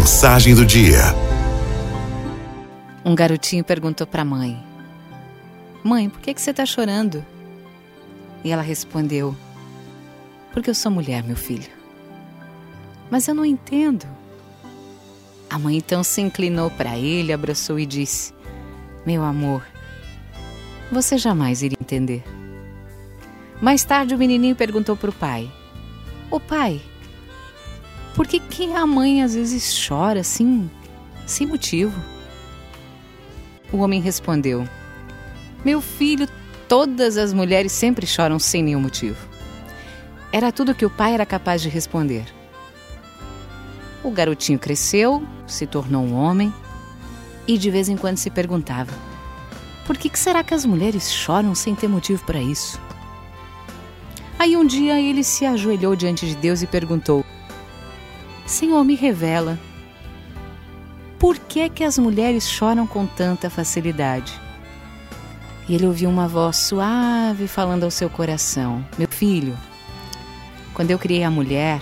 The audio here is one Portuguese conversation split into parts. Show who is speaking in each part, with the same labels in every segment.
Speaker 1: Mensagem do dia.
Speaker 2: Um garotinho perguntou para a mãe: Mãe, por que, que você está chorando? E ela respondeu: Porque eu sou mulher, meu filho. Mas eu não entendo. A mãe então se inclinou para ele, abraçou e disse: Meu amor, você jamais iria entender. Mais tarde o menininho perguntou para o pai: Ô pai, por que, que a mãe às vezes chora assim, sem motivo? O homem respondeu: Meu filho, todas as mulheres sempre choram sem nenhum motivo. Era tudo que o pai era capaz de responder. O garotinho cresceu, se tornou um homem e de vez em quando se perguntava: por que, que será que as mulheres choram sem ter motivo para isso? Aí um dia ele se ajoelhou diante de Deus e perguntou: Senhor, me revela, por que que as mulheres choram com tanta facilidade? E ele ouviu uma voz suave falando ao seu coração: Meu filho, quando eu criei a mulher,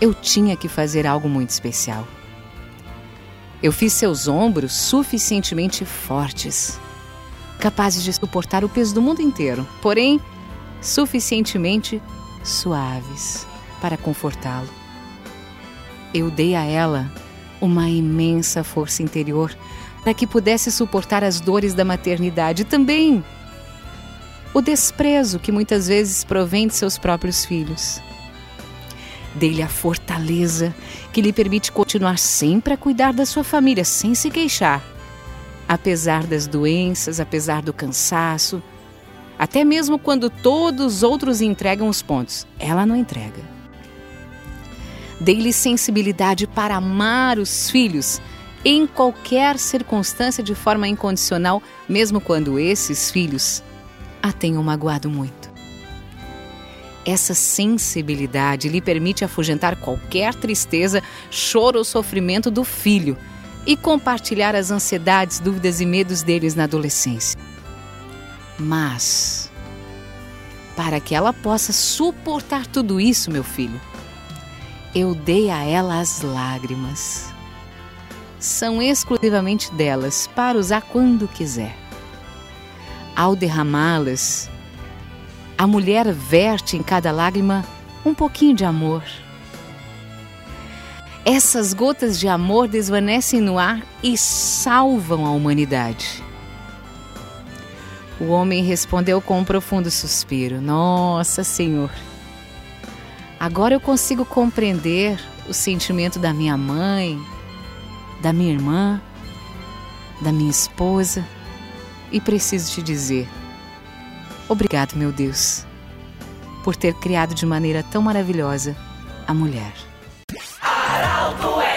Speaker 2: eu tinha que fazer algo muito especial. Eu fiz seus ombros suficientemente fortes, capazes de suportar o peso do mundo inteiro, porém suficientemente suaves para confortá-lo. Eu dei a ela uma imensa força interior para que pudesse suportar as dores da maternidade também o desprezo que muitas vezes provém de seus próprios filhos. Dê-lhe a fortaleza que lhe permite continuar sempre a cuidar da sua família sem se queixar. Apesar das doenças, apesar do cansaço, até mesmo quando todos os outros entregam os pontos, ela não entrega. Dê-lhe sensibilidade para amar os filhos em qualquer circunstância de forma incondicional, mesmo quando esses filhos a tenham magoado muito. Essa sensibilidade lhe permite afugentar qualquer tristeza, choro ou sofrimento do filho e compartilhar as ansiedades, dúvidas e medos deles na adolescência. Mas, para que ela possa suportar tudo isso, meu filho, eu dei a ela as lágrimas. São exclusivamente delas para usar quando quiser. Ao derramá-las, a mulher verte em cada lágrima um pouquinho de amor. Essas gotas de amor desvanecem no ar e salvam a humanidade. O homem respondeu com um profundo suspiro: Nossa, Senhor, agora eu consigo compreender o sentimento da minha mãe, da minha irmã, da minha esposa e preciso te dizer Obrigado, meu Deus, por ter criado de maneira tão maravilhosa a mulher. Aralto